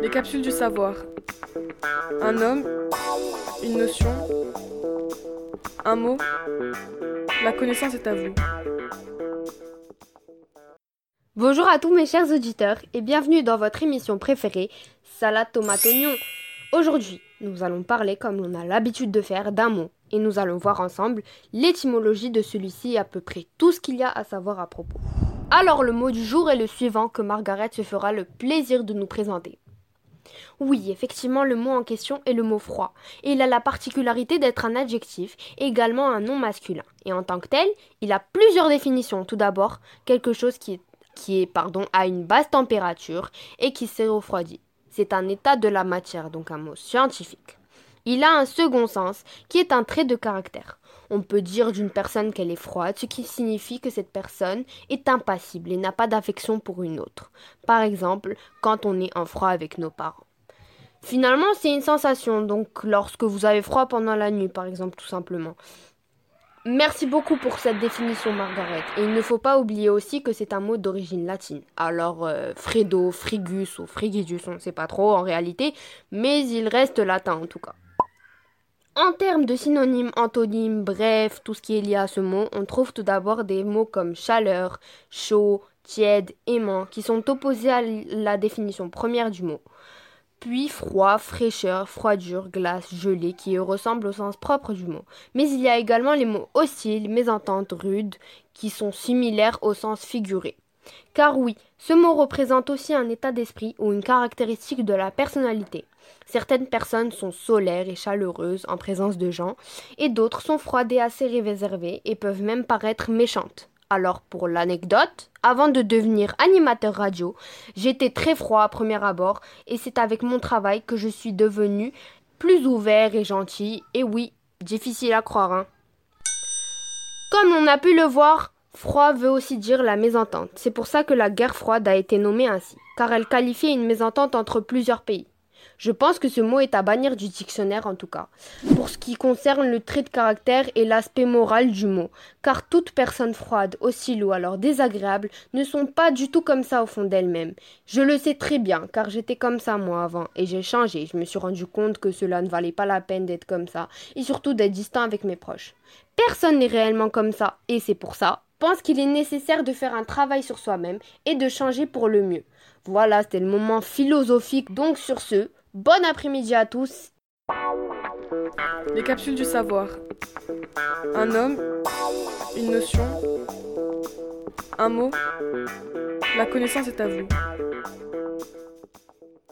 Les capsules du savoir. Un homme, une notion, un mot. La connaissance est à vous. Bonjour à tous mes chers auditeurs et bienvenue dans votre émission préférée, Salade Tomate Oignon. Aujourd'hui, nous allons parler, comme on a l'habitude de faire, d'un mot et nous allons voir ensemble l'étymologie de celui-ci et à peu près tout ce qu'il y a à savoir à propos. Alors le mot du jour est le suivant que Margaret se fera le plaisir de nous présenter. Oui, effectivement, le mot en question est le mot froid, il a la particularité d'être un adjectif également un nom masculin. Et en tant que tel, il a plusieurs définitions. Tout d'abord, quelque chose qui est, qui est pardon, à une basse température et qui s'est refroidi. C'est un état de la matière, donc un mot scientifique. Il a un second sens, qui est un trait de caractère. On peut dire d'une personne qu'elle est froide, ce qui signifie que cette personne est impassible et n'a pas d'affection pour une autre. Par exemple, quand on est en froid avec nos parents. Finalement, c'est une sensation, donc lorsque vous avez froid pendant la nuit, par exemple, tout simplement. Merci beaucoup pour cette définition, Margaret. Et il ne faut pas oublier aussi que c'est un mot d'origine latine. Alors, euh, Fredo, Frigus ou Frigidus, on ne sait pas trop en réalité, mais il reste latin en tout cas. En termes de synonymes, antonymes, bref, tout ce qui est lié à ce mot, on trouve tout d'abord des mots comme chaleur, chaud, tiède, aimant, qui sont opposés à la définition première du mot. Puis froid, fraîcheur, froidure, glace, gelée, qui ressemblent au sens propre du mot. Mais il y a également les mots hostile, mésentente, rude, qui sont similaires au sens figuré. Car oui, ce mot représente aussi un état d'esprit ou une caractéristique de la personnalité. Certaines personnes sont solaires et chaleureuses en présence de gens, et d'autres sont froides et assez réservées et peuvent même paraître méchantes. Alors pour l'anecdote, avant de devenir animateur radio, j'étais très froid à premier abord, et c'est avec mon travail que je suis devenu plus ouvert et gentil, et oui, difficile à croire. Hein. Comme on a pu le voir, Froid veut aussi dire la mésentente. C'est pour ça que la guerre froide a été nommée ainsi, car elle qualifiait une mésentente entre plusieurs pays. Je pense que ce mot est à bannir du dictionnaire en tout cas, pour ce qui concerne le trait de caractère et l'aspect moral du mot, car toute personne froide, hostile ou alors désagréable ne sont pas du tout comme ça au fond d'elles-mêmes. Je le sais très bien, car j'étais comme ça moi avant, et j'ai changé, je me suis rendu compte que cela ne valait pas la peine d'être comme ça, et surtout d'être distant avec mes proches. Personne n'est réellement comme ça, et c'est pour ça pense qu'il est nécessaire de faire un travail sur soi-même et de changer pour le mieux. Voilà, c'était le moment philosophique. Donc sur ce, bon après-midi à tous. Les capsules du savoir. Un homme, une notion, un mot. La connaissance est à vous.